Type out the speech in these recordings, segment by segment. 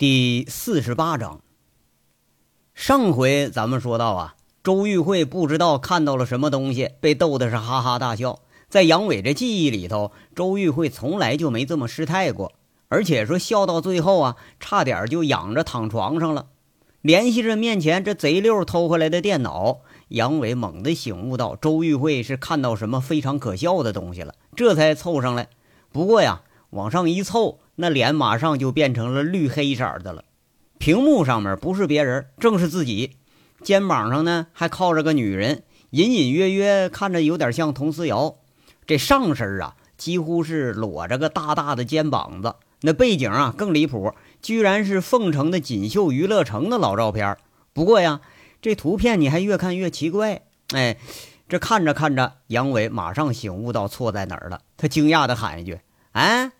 第四十八章。上回咱们说到啊，周玉慧不知道看到了什么东西，被逗的是哈哈大笑。在杨伟这记忆里头，周玉慧从来就没这么失态过，而且说笑到最后啊，差点就仰着躺床上了。联系着面前这贼溜偷回来的电脑，杨伟猛地醒悟到周玉慧是看到什么非常可笑的东西了，这才凑上来。不过呀，往上一凑。那脸马上就变成了绿黑色的了，屏幕上面不是别人，正是自己。肩膀上呢还靠着个女人，隐隐约约看着有点像佟思瑶。这上身啊几乎是裸着个大大的肩膀子，那背景啊更离谱，居然是凤城的锦绣娱乐城的老照片。不过呀，这图片你还越看越奇怪。哎，这看着看着，杨伟马上醒悟到错在哪儿了，他惊讶地喊一句：“哎！”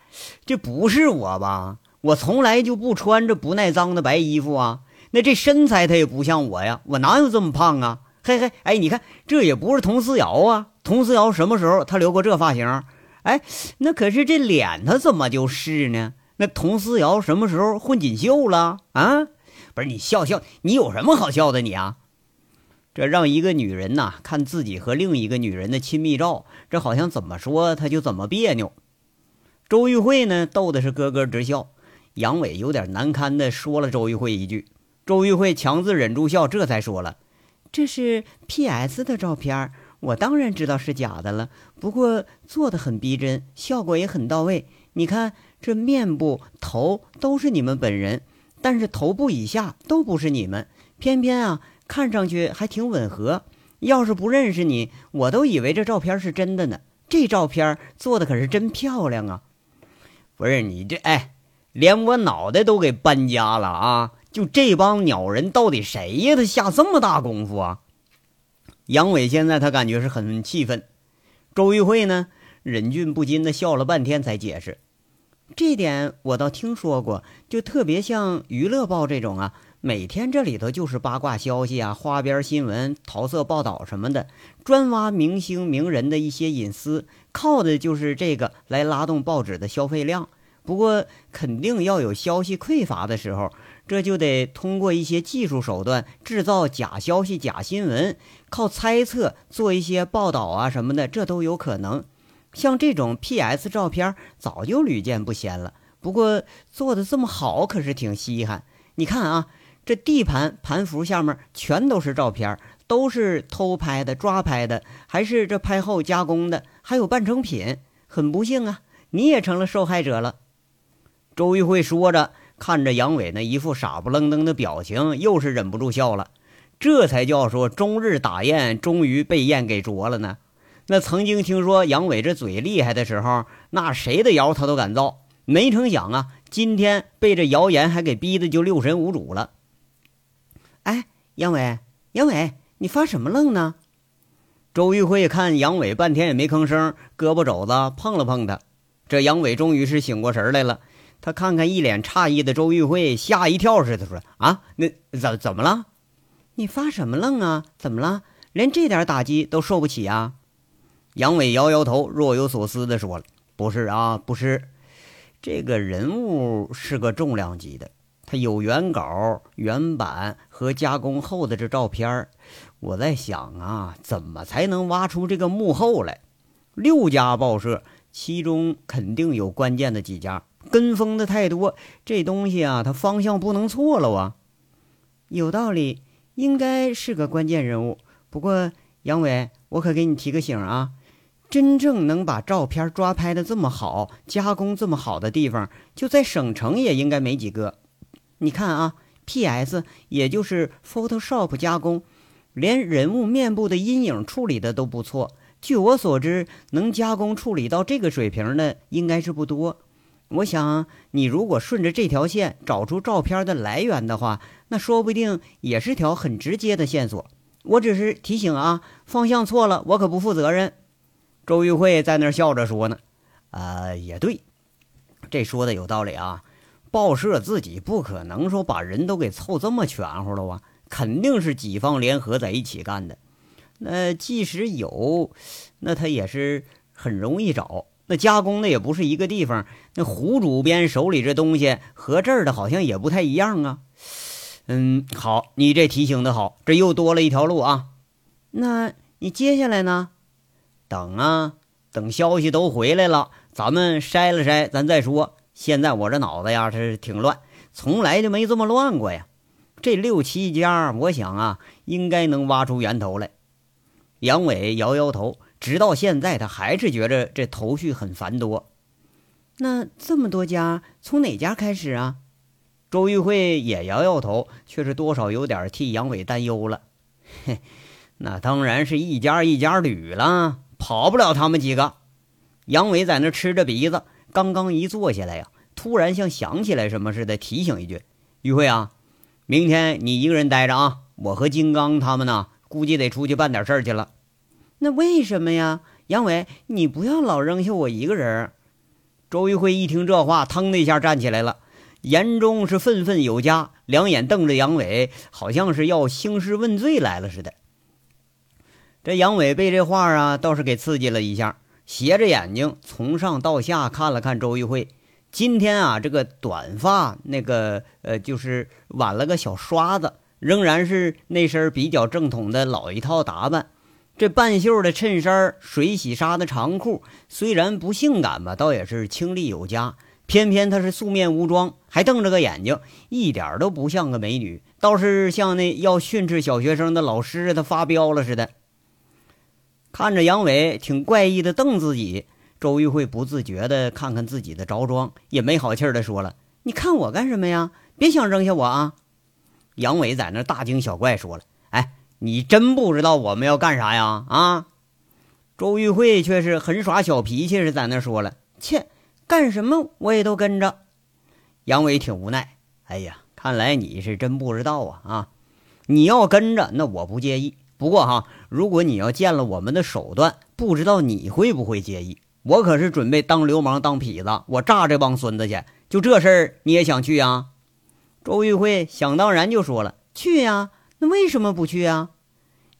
这不是我吧？我从来就不穿着不耐脏的白衣服啊。那这身材他也不像我呀，我哪有这么胖啊？嘿嘿，哎，你看这也不是佟思瑶啊。佟思瑶什么时候他留过这发型？哎，那可是这脸他怎么就是呢？那佟思瑶什么时候混锦绣了啊？不是你笑笑，你有什么好笑的你啊？这让一个女人呐看自己和另一个女人的亲密照，这好像怎么说她就怎么别扭。周玉慧呢，逗的是咯咯直笑。杨伟有点难堪的说了周玉慧一句，周玉慧强自忍住笑，这才说了：“这是 P.S. 的照片，我当然知道是假的了。不过做的很逼真，效果也很到位。你看这面部、头都是你们本人，但是头部以下都不是你们。偏偏啊，看上去还挺吻合。要是不认识你，我都以为这照片是真的呢。这照片做的可是真漂亮啊！”不是你这哎，连我脑袋都给搬家了啊！就这帮鸟人，到底谁呀？他下这么大功夫啊！杨伟现在他感觉是很气愤。周玉慧呢，忍俊不禁的笑了半天，才解释：这点我倒听说过，就特别像娱乐报这种啊，每天这里头就是八卦消息啊、花边新闻、桃色报道什么的，专挖明星名人的一些隐私。靠的就是这个来拉动报纸的消费量，不过肯定要有消息匮乏的时候，这就得通过一些技术手段制造假消息、假新闻，靠猜测做一些报道啊什么的，这都有可能。像这种 P.S. 照片早就屡见不鲜了，不过做的这么好可是挺稀罕。你看啊，这地盘盘符下面全都是照片。都是偷拍的、抓拍的，还是这拍后加工的？还有半成品，很不幸啊，你也成了受害者了。周玉慧说着，看着杨伟那一副傻不愣登的表情，又是忍不住笑了。这才叫说终日打雁，终于被雁给啄了呢。那曾经听说杨伟这嘴厉害的时候，那谁的谣他都敢造。没成想啊，今天被这谣言还给逼得就六神无主了。哎，杨伟，杨伟。你发什么愣呢？周玉慧看杨伟半天也没吭声，胳膊肘子碰了碰他。这杨伟终于是醒过神来了，他看看一脸诧异的周玉慧，吓一跳似的说：“啊，那怎怎么了？你发什么愣啊？怎么了？连这点打击都受不起啊？”杨伟摇摇头，若有所思的说了：“不是啊，不是，这个人物是个重量级的，他有原稿、原版和加工后的这照片我在想啊，怎么才能挖出这个幕后来？六家报社，其中肯定有关键的几家，跟风的太多，这东西啊，它方向不能错了啊。有道理，应该是个关键人物。不过杨伟，我可给你提个醒啊，真正能把照片抓拍的这么好，加工这么好的地方，就在省城也应该没几个。你看啊，P.S. 也就是 Photoshop 加工。连人物面部的阴影处理的都不错。据我所知，能加工处理到这个水平的应该是不多。我想，你如果顺着这条线找出照片的来源的话，那说不定也是条很直接的线索。我只是提醒啊，方向错了，我可不负责任。周玉慧在那儿笑着说呢：“啊，也对，这说的有道理啊。报社自己不可能说把人都给凑这么全乎了啊。”肯定是几方联合在一起干的。那即使有，那他也是很容易找。那加工的也不是一个地方。那胡主编手里这东西和这儿的好像也不太一样啊。嗯，好，你这提醒的好，这又多了一条路啊。那你接下来呢？等啊，等消息都回来了，咱们筛了筛，咱再说。现在我这脑子呀是挺乱，从来就没这么乱过呀。这六七家，我想啊，应该能挖出源头来。杨伟摇摇头，直到现在他还是觉着这头绪很繁多。那这么多家，从哪家开始啊？周玉慧也摇摇头，却是多少有点替杨伟担忧了。嘿，那当然是一家一家捋了，跑不了他们几个。杨伟在那吃着鼻子，刚刚一坐下来呀，突然像想起来什么似的，提醒一句：“玉慧啊。”明天你一个人待着啊！我和金刚他们呢，估计得出去办点事儿去了。那为什么呀，杨伟？你不要老扔下我一个人。周玉慧一听这话，腾的一下站起来了，眼中是愤愤有加，两眼瞪着杨伟，好像是要兴师问罪来了似的。这杨伟被这话啊，倒是给刺激了一下，斜着眼睛从上到下看了看周玉慧。今天啊，这个短发，那个呃，就是挽了个小刷子，仍然是那身比较正统的老一套打扮。这半袖的衬衫，水洗纱的长裤，虽然不性感吧，倒也是清丽有加。偏偏她是素面无妆，还瞪着个眼睛，一点都不像个美女，倒是像那要训斥小学生的老师，他发飙了似的。看着杨伟挺怪异的瞪自己。周玉慧不自觉地看看自己的着装，也没好气的说了：“你看我干什么呀？别想扔下我啊！”杨伟在那大惊小怪说了：“，你真不知道我们要干啥呀？啊？”周玉慧却是很耍小脾气，是在那说了：“切，干什么我也都跟着。”杨伟挺无奈：“哎呀，看来你是真不知道啊！啊，你要跟着，那我不介意。不过哈，如果你要见了我们的手段，不知道你会不会介意？”我可是准备当流氓当痞子，我炸这帮孙子去！就这事儿你也想去啊？周玉慧想当然就说了：“去呀！那为什么不去啊？”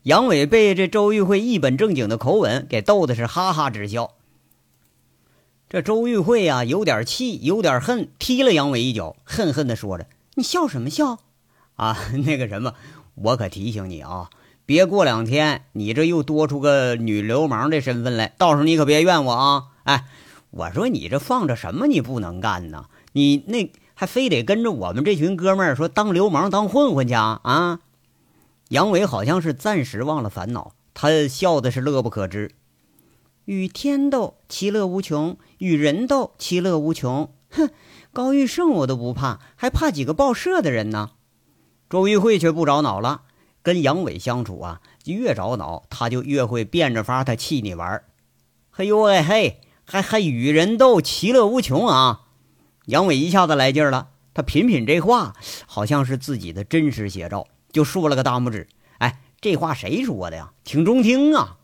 杨伟被这周玉慧一本正经的口吻给逗的是哈哈直笑。这周玉慧呀，有点气，有点恨，踢了杨伟一脚，恨恨地说着：“你笑什么笑？啊，那个什么，我可提醒你啊！”别过两天，你这又多出个女流氓的身份来，到时候你可别怨我啊！哎，我说你这放着什么？你不能干呢？你那还非得跟着我们这群哥们儿说当流氓、当混混去啊啊？杨伟好像是暂时忘了烦恼，他笑的是乐不可支。与天斗，其乐无穷；与人斗，其乐无穷。哼，高玉胜我都不怕，还怕几个报社的人呢？周玉慧却不着恼了。跟杨伟相处啊，越着恼，他就越会变着法他气你玩嘿呦喂嘿，还还与人斗，其乐无穷啊！杨伟一下子来劲儿了，他品品这话，好像是自己的真实写照，就竖了个大拇指。哎，这话谁说的呀？挺中听啊！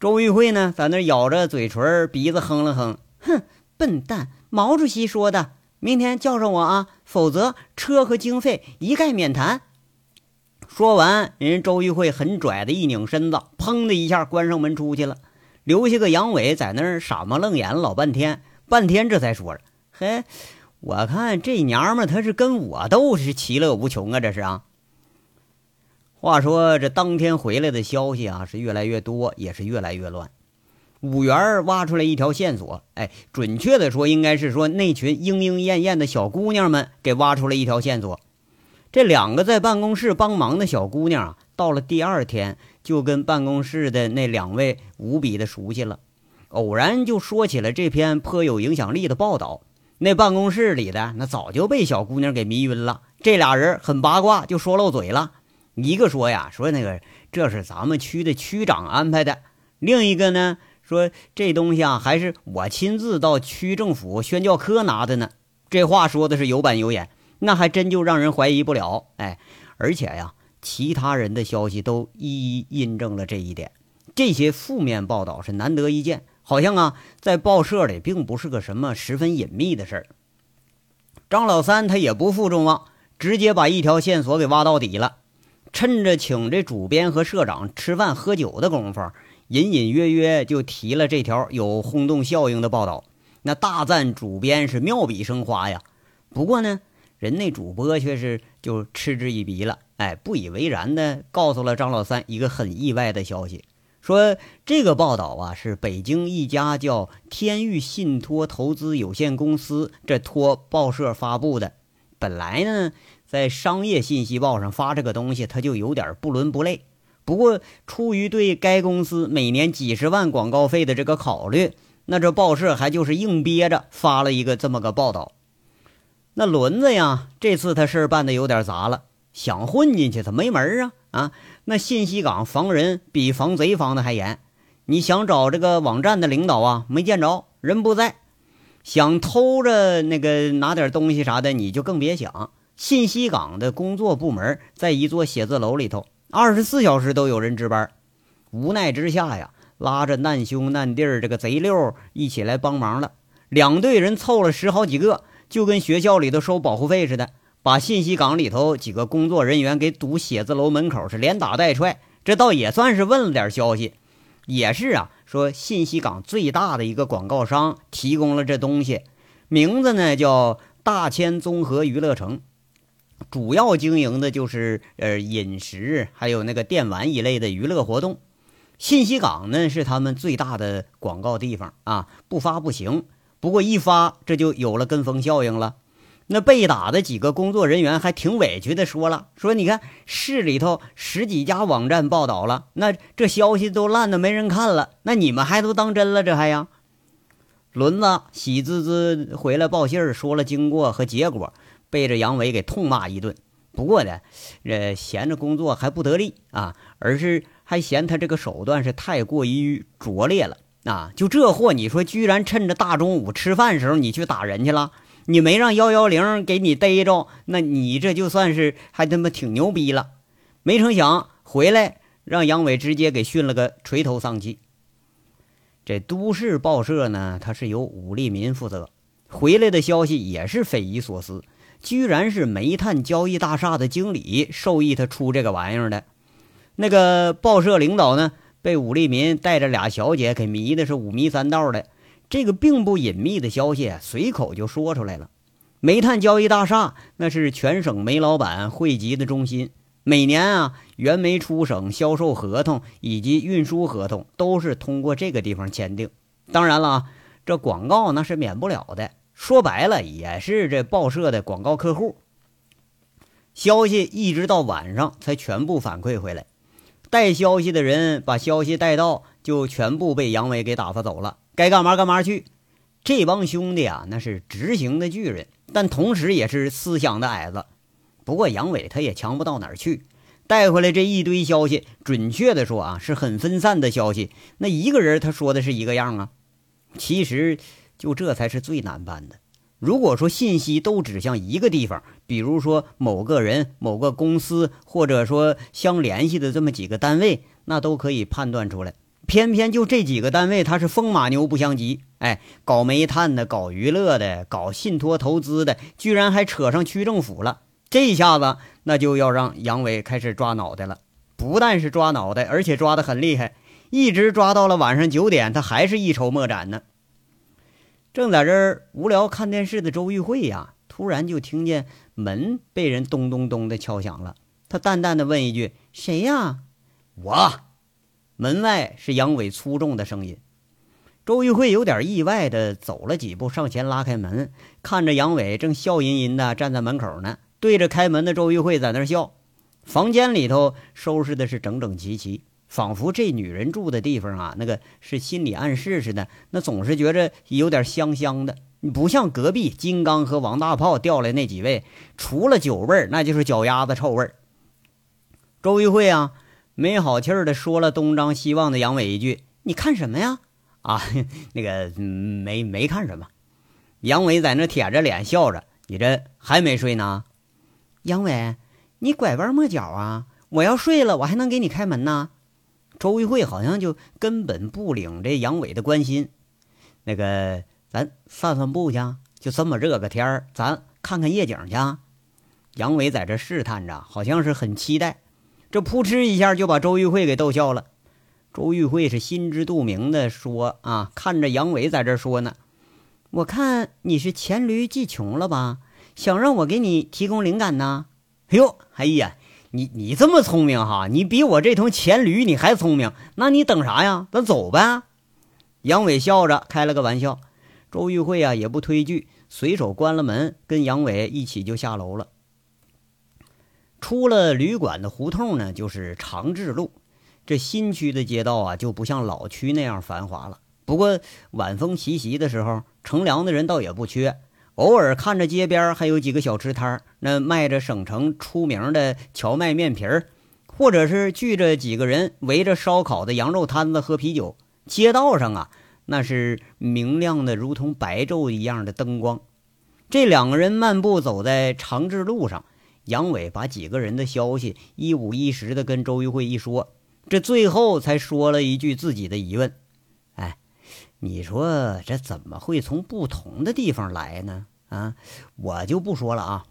周玉慧呢，在那咬着嘴唇，鼻子哼了哼，哼，笨蛋，毛主席说的，明天叫上我啊，否则车和经费一概免谈。说完，人周玉慧很拽的一拧身子，砰的一下关上门出去了，留下个杨伟在那儿傻蒙愣眼老半天，半天这才说着：“嘿，我看这娘们她是跟我斗，是其乐无穷啊，这是啊。”话说这当天回来的消息啊，是越来越多，也是越来越乱。五元挖出来一条线索，哎，准确的说，应该是说那群莺莺燕燕的小姑娘们给挖出了一条线索。这两个在办公室帮忙的小姑娘啊，到了第二天就跟办公室的那两位无比的熟悉了，偶然就说起了这篇颇有影响力的报道。那办公室里的那早就被小姑娘给迷晕了。这俩人很八卦，就说漏嘴了。一个说呀，说那个这是咱们区的区长安排的；另一个呢，说这东西啊，还是我亲自到区政府宣教科拿的呢。这话说的是有板有眼。那还真就让人怀疑不了，哎，而且呀，其他人的消息都一一印证了这一点。这些负面报道是难得一见，好像啊，在报社里并不是个什么十分隐秘的事儿。张老三他也不负众望，直接把一条线索给挖到底了。趁着请这主编和社长吃饭喝酒的功夫，隐隐约约就提了这条有轰动效应的报道，那大赞主编是妙笔生花呀。不过呢，人那主播却是就嗤之以鼻了，哎，不以为然的告诉了张老三一个很意外的消息，说这个报道啊是北京一家叫天域信托投资有限公司这托报社发布的。本来呢，在商业信息报上发这个东西，他就有点不伦不类。不过，出于对该公司每年几十万广告费的这个考虑，那这报社还就是硬憋着发了一个这么个报道。那轮子呀，这次他事儿办的有点杂了，想混进去他没门啊啊！那信息港防人比防贼防的还严，你想找这个网站的领导啊，没见着人不在；想偷着那个拿点东西啥的，你就更别想。信息港的工作部门在一座写字楼里头。二十四小时都有人值班，无奈之下呀，拉着难兄难弟这个贼溜一起来帮忙了。两队人凑了十好几个，就跟学校里头收保护费似的，把信息港里头几个工作人员给堵写字楼门口，是连打带踹。这倒也算是问了点消息，也是啊，说信息港最大的一个广告商提供了这东西，名字呢叫大千综合娱乐城。主要经营的就是呃饮食，还有那个电玩一类的娱乐活动。信息港呢是他们最大的广告地方啊，不发不行。不过一发，这就有了跟风效应了。那被打的几个工作人员还挺委屈的，说了说你看市里头十几家网站报道了，那这消息都烂的没人看了，那你们还都当真了这还呀？轮子喜滋滋回来报信儿，说了经过和结果。被这杨伟给痛骂一顿，不过呢，这闲着工作还不得力啊，而是还嫌他这个手段是太过于拙劣了啊！就这货，你说居然趁着大中午吃饭时候你去打人去了，你没让幺幺零给你逮着，那你这就算是还他妈挺牛逼了。没成想回来让杨伟直接给训了个垂头丧气。这都市报社呢，它是由武立民负责，回来的消息也是匪夷所思。居然是煤炭交易大厦的经理授意他出这个玩意儿的。那个报社领导呢，被武立民带着俩小姐给迷的是五迷三道的。这个并不隐秘的消息随口就说出来了。煤炭交易大厦那是全省煤老板汇集的中心，每年啊，原煤出省销售合同以及运输合同都是通过这个地方签订。当然了，这广告那是免不了的。说白了，也是这报社的广告客户。消息一直到晚上才全部反馈回来，带消息的人把消息带到，就全部被杨伟给打发走了，该干嘛干嘛去。这帮兄弟啊，那是执行的巨人，但同时也是思想的矮子。不过杨伟他也强不到哪儿去，带回来这一堆消息，准确的说啊，是很分散的消息。那一个人他说的是一个样啊，其实。就这才是最难办的。如果说信息都指向一个地方，比如说某个人、某个公司，或者说相联系的这么几个单位，那都可以判断出来。偏偏就这几个单位，他是风马牛不相及。哎，搞煤炭的、搞娱乐的、搞信托投资的，居然还扯上区政府了。这一下子，那就要让杨伟开始抓脑袋了。不但是抓脑袋，而且抓得很厉害，一直抓到了晚上九点，他还是一筹莫展呢。正在这儿无聊看电视的周玉慧呀，突然就听见门被人咚咚咚的敲响了。她淡淡的问一句：“谁呀？”我。门外是杨伟粗重的声音。周玉慧有点意外的走了几步，上前拉开门，看着杨伟正笑吟吟的站在门口呢，对着开门的周玉慧在那笑。房间里头收拾的是整整齐齐。仿佛这女人住的地方啊，那个是心理暗示似的，那总是觉着有点香香的。不像隔壁金刚和王大炮调来那几位，除了酒味儿，那就是脚丫子臭味儿。周玉慧啊，没好气儿的说了东张西望的杨伟一句：“你看什么呀？”啊，那个没没看什么。杨伟在那舔着脸笑着：“你这还没睡呢？”杨伟，你拐弯抹角啊！我要睡了，我还能给你开门呢。周玉慧好像就根本不领这杨伟的关心，那个咱散散步去，就这么热个天儿，咱看看夜景去。杨伟在这试探着，好像是很期待。这扑哧一下就把周玉慧给逗笑了。周玉慧是心知肚明的说：“啊，看着杨伟在这说呢，我看你是黔驴技穷了吧？想让我给你提供灵感呢？哎呦，哎呀，你你这么聪明哈，你比我这头黔驴你还聪明，那你等啥呀？咱走呗。”杨伟笑着开了个玩笑。周玉慧啊也不推拒，随手关了门，跟杨伟一起就下楼了。出了旅馆的胡同呢，就是长治路。这新区的街道啊，就不像老区那样繁华了。不过晚风习习的时候，乘凉的人倒也不缺。偶尔看着街边还有几个小吃摊那卖着省城出名的荞麦面皮儿，或者是聚着几个人围着烧烤的羊肉摊子喝啤酒。街道上啊，那是明亮的如同白昼一样的灯光。这两个人漫步走在长治路上，杨伟把几个人的消息一五一十的跟周玉慧一说。这最后才说了一句自己的疑问：“，你说这怎么会从不同的地方来呢？啊，我就不说了啊。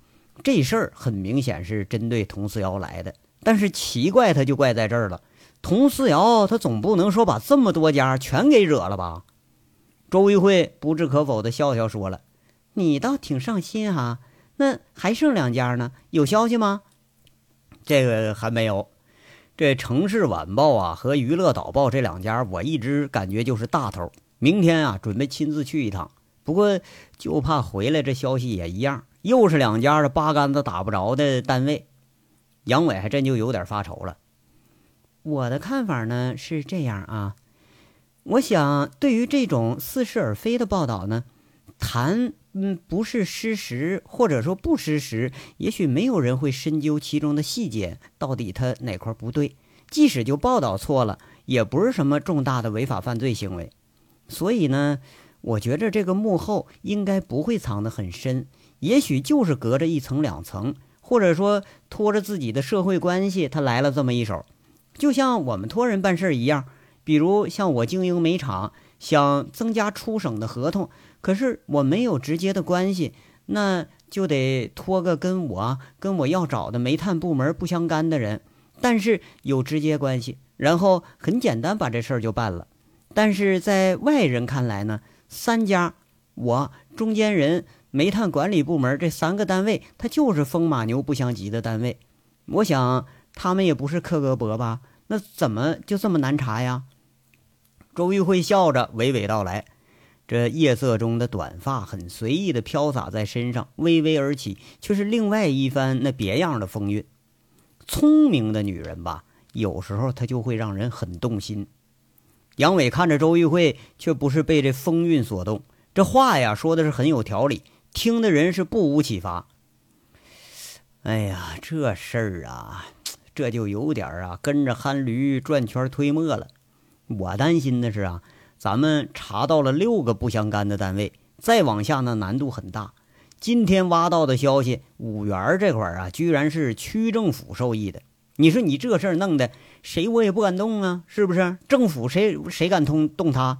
这事儿很明显是针对佟思瑶来的，但是奇怪他就怪在这儿了。佟思瑶他总不能说把这么多家全给惹了吧？”周玉慧不置可否的笑笑说了：“你倒挺上心哈。那还剩两家呢，有消息吗？”这个还没有。这城市晚报啊和娱乐导报这两家，我一直感觉就是大头。明天啊，准备亲自去一趟。不过就怕回来这消息也一样，又是两家的八竿子打不着的单位。杨伟还真就有点发愁了。我的看法呢是这样啊，我想对于这种似是而非的报道呢，谈嗯不是失实或者说不失实，也许没有人会深究其中的细节，到底他哪块不对。即使就报道错了，也不是什么重大的违法犯罪行为。所以呢，我觉着这个幕后应该不会藏得很深，也许就是隔着一层两层，或者说托着自己的社会关系，他来了这么一手。就像我们托人办事一样，比如像我经营煤厂，想增加出省的合同。可是我没有直接的关系，那就得托个跟我跟我要找的煤炭部门不相干的人，但是有直接关系，然后很简单把这事儿就办了。但是在外人看来呢，三家我中间人煤炭管理部门这三个单位，它就是风马牛不相及的单位。我想他们也不是克格勃吧？那怎么就这么难查呀？周玉慧笑着娓娓道来。这夜色中的短发很随意的飘洒在身上，微微而起，却是另外一番那别样的风韵。聪明的女人吧，有时候她就会让人很动心。杨伟看着周玉慧，却不是被这风韵所动，这话呀说的是很有条理，听的人是不无启发。哎呀，这事儿啊，这就有点儿啊跟着憨驴转圈推磨了。我担心的是啊。咱们查到了六个不相干的单位，再往下呢难度很大。今天挖到的消息，五元这块儿啊，居然是区政府受益的。你说你这事儿弄的，谁我也不敢动啊，是不是？政府谁谁敢通动他？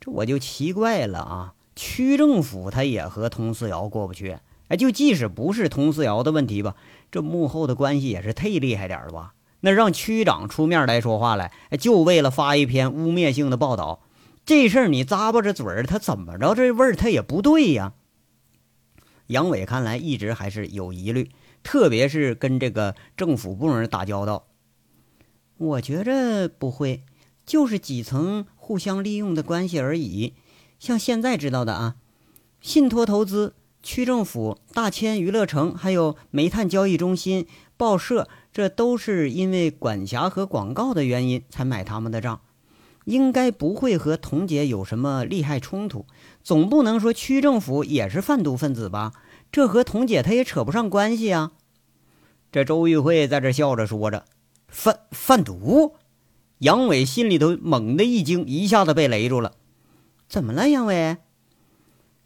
这我就奇怪了啊！区政府他也和佟思瑶过不去。哎，就即使不是佟思瑶的问题吧，这幕后的关系也是忒厉害点了吧？那让区长出面来说话来，就为了发一篇污蔑性的报道。这事儿你咂巴着嘴儿，他怎么着这味儿他也不对呀。杨伟看来一直还是有疑虑，特别是跟这个政府部门打交道。我觉着不会，就是几层互相利用的关系而已。像现在知道的啊，信托投资、区政府、大千娱乐城，还有煤炭交易中心、报社，这都是因为管辖和广告的原因才买他们的账。应该不会和童姐有什么利害冲突，总不能说区政府也是贩毒分子吧？这和童姐她也扯不上关系啊。这周玉慧在这笑着说着：“贩贩毒。”杨伟心里头猛地一惊，一下子被雷住了。怎么了，杨伟？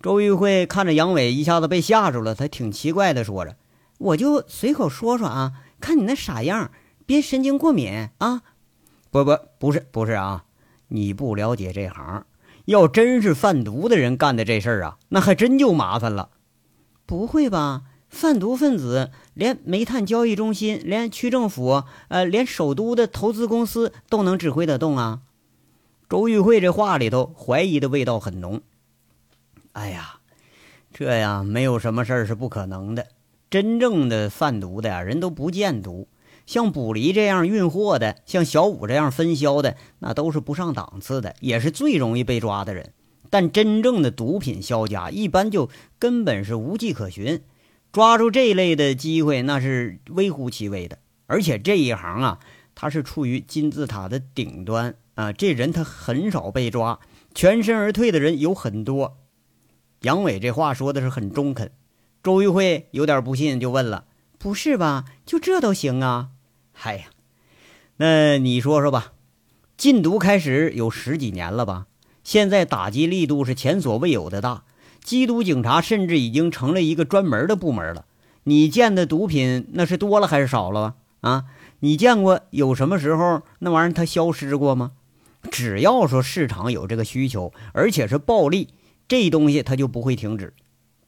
周玉慧看着杨伟一下子被吓住了，他挺奇怪的说着：“我就随口说说啊，看你那傻样，别神经过敏啊。”不不，不是不是啊。你不了解这行，要真是贩毒的人干的这事儿啊，那还真就麻烦了。不会吧？贩毒分子连煤炭交易中心、连区政府、呃，连首都的投资公司都能指挥得动啊？周玉慧这话里头怀疑的味道很浓。哎呀，这呀没有什么事儿是不可能的。真正的贩毒的呀，人都不见毒。像卜离这样运货的，像小五这样分销的，那都是不上档次的，也是最容易被抓的人。但真正的毒品销家，一般就根本是无迹可寻。抓住这一类的机会，那是微乎其微的。而且这一行啊，他是处于金字塔的顶端啊，这人他很少被抓，全身而退的人有很多。杨伟这话说的是很中肯。周玉慧有点不信，就问了：“不是吧？就这都行啊？”嗨呀，那你说说吧，禁毒开始有十几年了吧？现在打击力度是前所未有的大，缉毒警察甚至已经成了一个专门的部门了。你见的毒品那是多了还是少了啊？你见过有什么时候那玩意儿它消失过吗？只要说市场有这个需求，而且是暴利，这东西它就不会停止。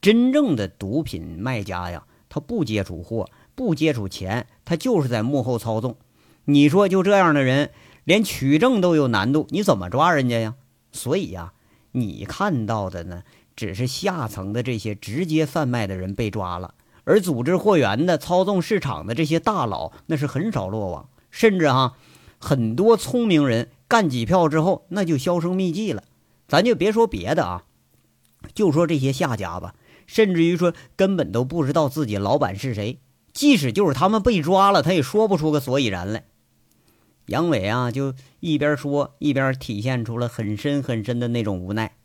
真正的毒品卖家呀，他不接触货。不接触钱，他就是在幕后操纵。你说就这样的人，连取证都有难度，你怎么抓人家呀？所以呀，你看到的呢，只是下层的这些直接贩卖的人被抓了，而组织货源的、操纵市场的这些大佬，那是很少落网。甚至哈，很多聪明人干几票之后，那就销声匿迹了。咱就别说别的啊，就说这些下家吧，甚至于说根本都不知道自己老板是谁。即使就是他们被抓了，他也说不出个所以然来。杨伟啊，就一边说一边体现出了很深很深的那种无奈。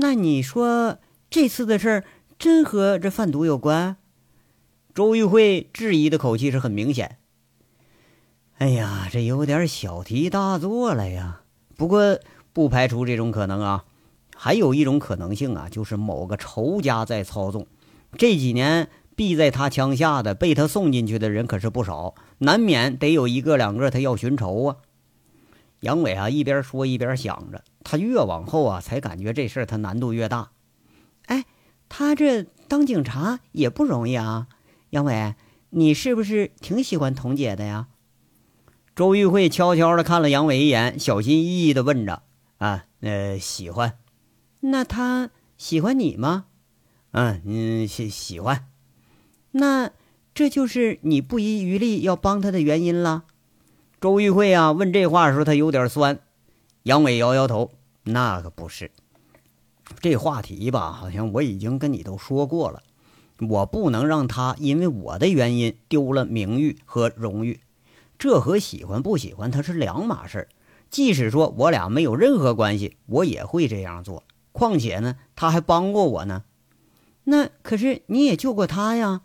那你说这次的事儿真和这贩毒有关？周玉慧质疑的口气是很明显。哎呀，这有点小题大做了呀。不过不排除这种可能啊。还有一种可能性啊，就是某个仇家在操纵。这几年。毙在他枪下的，被他送进去的人可是不少，难免得有一个两个他要寻仇啊。杨伟啊，一边说一边想着，他越往后啊，才感觉这事儿他难度越大。哎，他这当警察也不容易啊。杨伟，你是不是挺喜欢童姐的呀？周玉慧悄悄的看了杨伟一眼，小心翼翼的问着：“啊，呃，喜欢。那他喜欢你吗？嗯嗯，喜喜欢。”那这就是你不遗余力要帮他的原因了。周玉慧啊，问这话的时候，他有点酸。杨伟摇摇头：“那可不是。这话题吧，好像我已经跟你都说过了。我不能让他因为我的原因丢了名誉和荣誉。这和喜欢不喜欢他是两码事。即使说我俩没有任何关系，我也会这样做。况且呢，他还帮过我呢。那可是你也救过他呀。”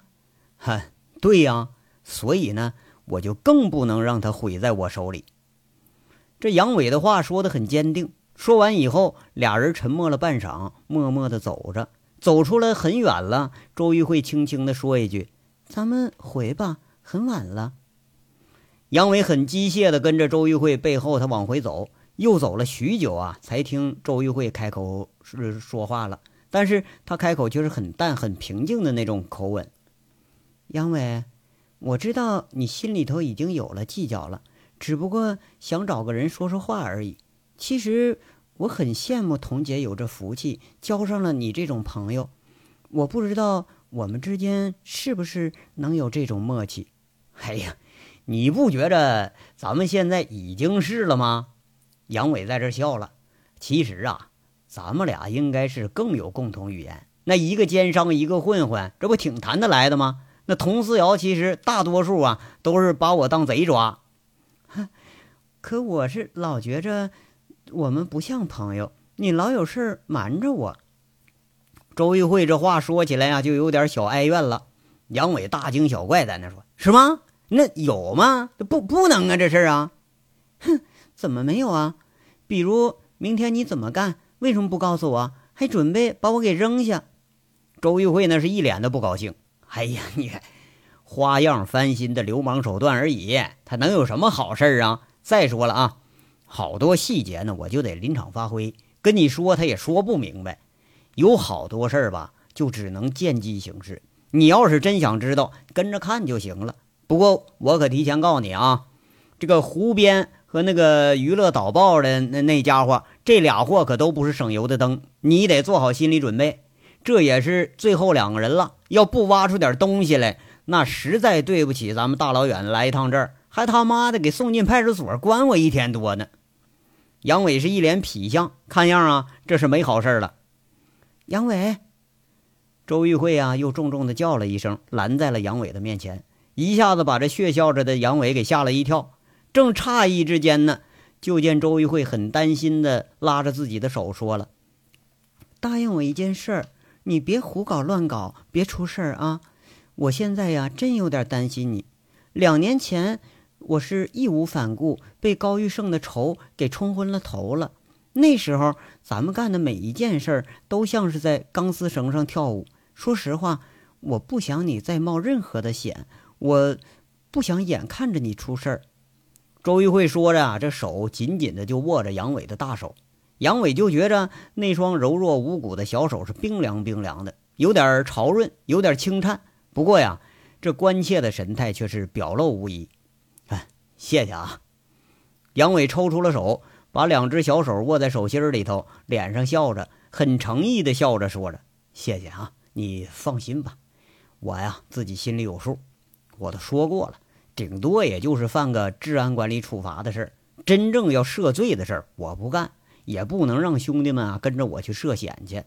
哈，对呀，所以呢，我就更不能让他毁在我手里。这杨伟的话说的很坚定。说完以后，俩人沉默了半晌，默默的走着，走出来很远了。周玉慧轻轻的说一句：“咱们回吧，很晚了。”杨伟很机械的跟着周玉慧背后，他往回走，又走了许久啊，才听周玉慧开口是说话了，但是他开口却是很淡、很平静的那种口吻。杨伟，我知道你心里头已经有了计较了，只不过想找个人说说话而已。其实我很羡慕童姐有这福气，交上了你这种朋友。我不知道我们之间是不是能有这种默契。哎呀，你不觉着咱们现在已经是了吗？杨伟在这笑了。其实啊，咱们俩应该是更有共同语言。那一个奸商，一个混混，这不挺谈得来的吗？那童思瑶其实大多数啊都是把我当贼抓，可我是老觉着我们不像朋友，你老有事瞒着我。周玉慧这话说起来呀，就有点小哀怨了。杨伟大惊小怪在那说：“是吗？那有吗？不不能啊，这事儿啊！哼，怎么没有啊？比如明天你怎么干？为什么不告诉我？还准备把我给扔下？”周玉慧那是一脸的不高兴。哎呀，你，花样翻新的流氓手段而已，他能有什么好事啊？再说了啊，好多细节呢，我就得临场发挥，跟你说他也说不明白。有好多事儿吧，就只能见机行事。你要是真想知道，跟着看就行了。不过我可提前告诉你啊，这个湖边和那个娱乐导报的那那家伙，这俩货可都不是省油的灯，你得做好心理准备。这也是最后两个人了，要不挖出点东西来，那实在对不起咱们大老远来一趟这儿，还他妈的给送进派出所关我一天多呢。杨伟是一脸痞相，看样啊，这是没好事了。杨伟，周玉慧啊，又重重的叫了一声，拦在了杨伟的面前，一下子把这血笑着的杨伟给吓了一跳。正诧异之间呢，就见周玉慧很担心的拉着自己的手说了：“答应我一件事。”你别胡搞乱搞，别出事儿啊！我现在呀，真有点担心你。两年前，我是义无反顾被高玉胜的仇给冲昏了头了。那时候，咱们干的每一件事儿都像是在钢丝绳上跳舞。说实话，我不想你再冒任何的险，我不想眼看着你出事儿。周玉慧说着啊，这手紧紧的就握着杨伟的大手。杨伟就觉着那双柔弱无骨的小手是冰凉冰凉的，有点潮润，有点轻颤。不过呀，这关切的神态却是表露无遗。谢谢啊！杨伟抽出了手，把两只小手握在手心里头，脸上笑着，很诚意的笑着说着：“谢谢啊，你放心吧，我呀自己心里有数。我都说过了，顶多也就是犯个治安管理处罚的事儿，真正要涉罪的事儿，我不干。”也不能让兄弟们啊跟着我去涉险去，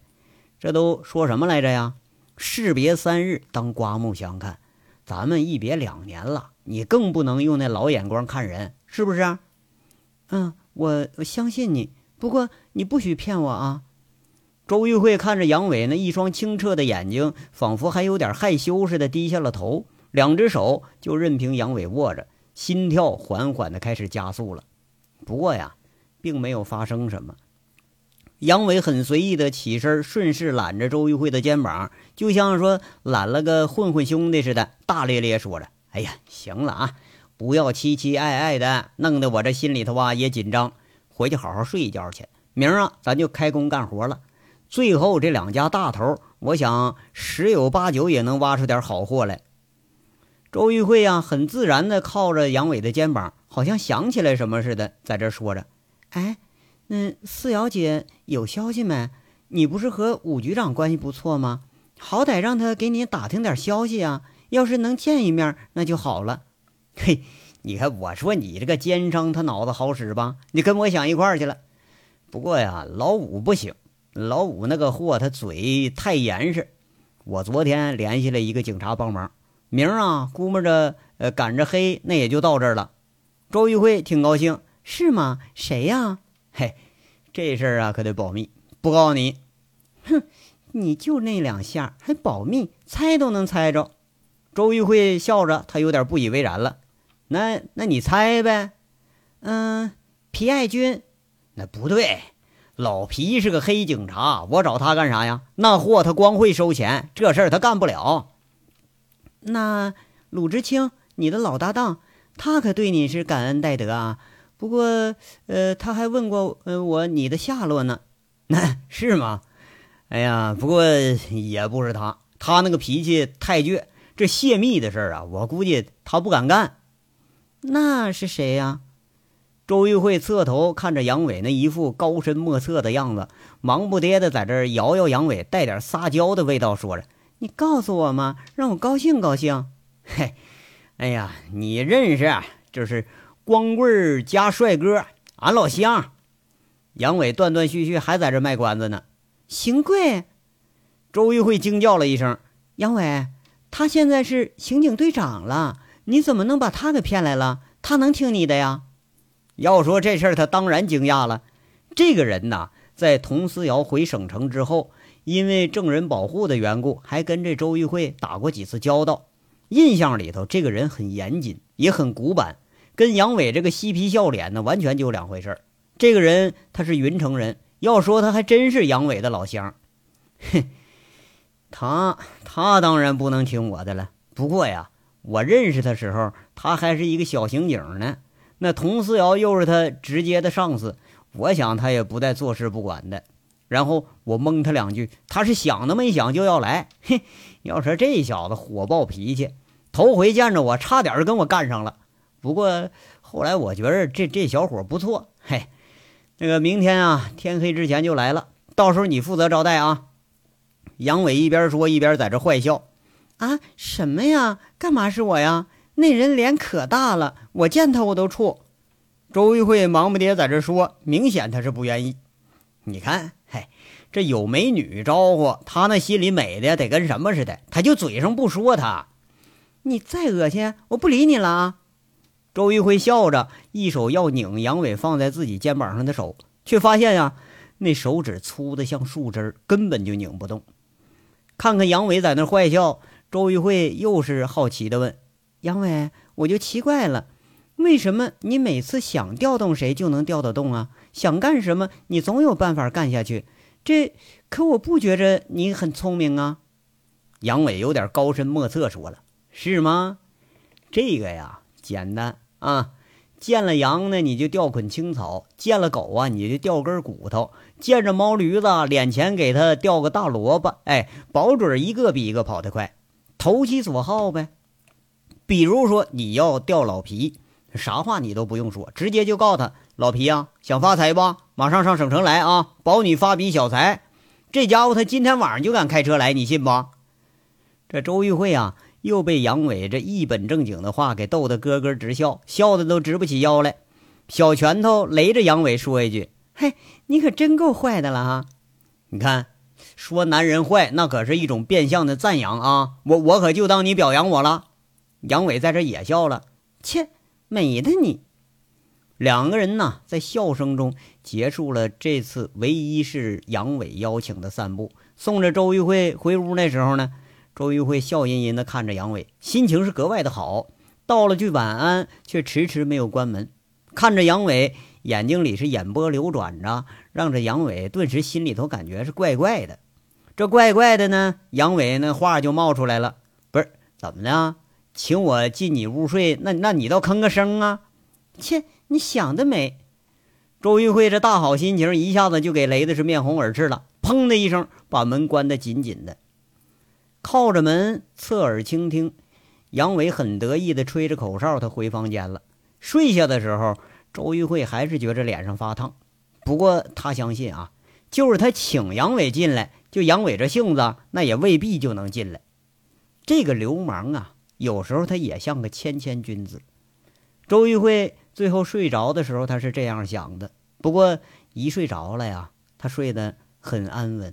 这都说什么来着呀？士别三日，当刮目相看。咱们一别两年了，你更不能用那老眼光看人，是不是？嗯，我我相信你，不过你不许骗我啊！周玉慧看着杨伟那一双清澈的眼睛，仿佛还有点害羞似的，低下了头，两只手就任凭杨伟握着，心跳缓缓的开始加速了。不过呀。并没有发生什么。杨伟很随意的起身，顺势揽着周玉慧的肩膀，就像说揽了个混混兄弟似的，大咧咧说着：“哎呀，行了啊，不要期期爱爱的，弄得我这心里头啊也紧张。回去好好睡一觉去，明儿啊咱就开工干活了。最后这两家大头，我想十有八九也能挖出点好货来。”周玉慧啊，很自然的靠着杨伟的肩膀，好像想起来什么似的，在这说着。哎，那四瑶姐有消息没？你不是和武局长关系不错吗？好歹让他给你打听点消息啊！要是能见一面，那就好了。嘿，你看我说你这个奸商，他脑子好使吧？你跟我想一块儿去了。不过呀，老五不行，老五那个货，他嘴太严实。我昨天联系了一个警察帮忙，明儿啊，估摸着呃赶着黑，那也就到这儿了。周玉辉挺高兴。是吗？谁呀？嘿，这事儿啊可得保密，不告诉你。哼，你就那两下还保密，猜都能猜着。周玉慧笑着，他有点不以为然了。那那你猜呗？嗯，皮爱军。那不对，老皮是个黑警察，我找他干啥呀？那货他光会收钱，这事儿他干不了。那鲁智清，你的老搭档，他可对你是感恩戴德啊。不过，呃，他还问过，呃，我你的下落呢？那 是吗？哎呀，不过也不是他，他那个脾气太倔，这泄密的事儿啊，我估计他不敢干。那是谁呀？周玉慧侧头看着杨伟那一副高深莫测的样子，忙不迭的在这摇摇杨伟，带点撒娇的味道，说着：“你告诉我嘛，让我高兴高兴。”嘿，哎呀，你认识？就是。光棍加帅哥，俺老乡，杨伟断断续续还在这卖关子呢。邢贵，周玉慧惊叫了一声：“杨伟，他现在是刑警队长了，你怎么能把他给骗来了？他能听你的呀？”要说这事儿，他当然惊讶了。这个人呐，在佟思瑶回省城之后，因为证人保护的缘故，还跟这周玉慧打过几次交道。印象里头，这个人很严谨，也很古板。跟杨伟这个嬉皮笑脸的完全就两回事儿。这个人他是云城人，要说他还真是杨伟的老乡。哼，他他当然不能听我的了。不过呀，我认识他时候，他还是一个小刑警呢。那佟思瑶又是他直接的上司，我想他也不带坐视不管的。然后我蒙他两句，他是想都没想就要来。嘿，要说这小子火爆脾气，头回见着我，差点跟我干上了。不过后来我觉着这这小伙不错。嘿，那个明天啊，天黑之前就来了，到时候你负责招待啊。杨伟一边说一边在这坏笑。啊，什么呀？干嘛是我呀？那人脸可大了，我见他我都怵。周玉慧忙不迭在这说，明显他是不愿意。你看，嘿，这有美女招呼他，那心里美的得跟什么似的，他就嘴上不说他。你再恶心，我不理你了啊！周玉慧笑着，一手要拧杨伟放在自己肩膀上的手，却发现呀，那手指粗的像树枝，根本就拧不动。看看杨伟在那坏笑，周玉慧又是好奇的问：“杨伟，我就奇怪了。”为什么你每次想调动谁就能调得动啊？想干什么你总有办法干下去。这可我不觉着你很聪明啊。杨伟有点高深莫测，说了是吗？这个呀，简单啊。见了羊呢，你就掉捆青草；见了狗啊，你就掉根骨头；见着毛驴子，脸前给他掉个大萝卜。哎，保准一个比一个跑得快，投其所好呗。比如说你要调老皮。啥话你都不用说，直接就告他老皮呀，想发财不？马上上省城来啊，保你发笔小财。这家伙他今天晚上就敢开车来，你信不？这周玉慧啊，又被杨伟这一本正经的话给逗得咯咯直笑，笑的都直不起腰来。小拳头雷着杨伟说一句：“嘿，你可真够坏的了哈！你看，说男人坏，那可是一种变相的赞扬啊。我我可就当你表扬我了。”杨伟在这也笑了，切。美的你，两个人呢，在笑声中结束了这次唯一是杨伟邀请的散步。送着周玉慧回屋那时候呢，周玉慧笑吟吟地看着杨伟，心情是格外的好。道了句晚安，却迟迟没有关门，看着杨伟，眼睛里是眼波流转着，让这杨伟顿时心里头感觉是怪怪的。这怪怪的呢，杨伟那话就冒出来了：“不是怎么的？”请我进你屋睡，那那你倒吭个声啊！切，你想得美！周玉慧这大好心情一下子就给雷的是面红耳赤了，砰的一声把门关得紧紧的，靠着门侧耳倾听。杨伟很得意的吹着口哨，他回房间了。睡下的时候，周玉慧还是觉着脸上发烫。不过他相信啊，就是他请杨伟进来，就杨伟这性子，那也未必就能进来。这个流氓啊！有时候他也像个谦谦君子。周玉慧最后睡着的时候，他是这样想的。不过一睡着了呀，他睡得很安稳。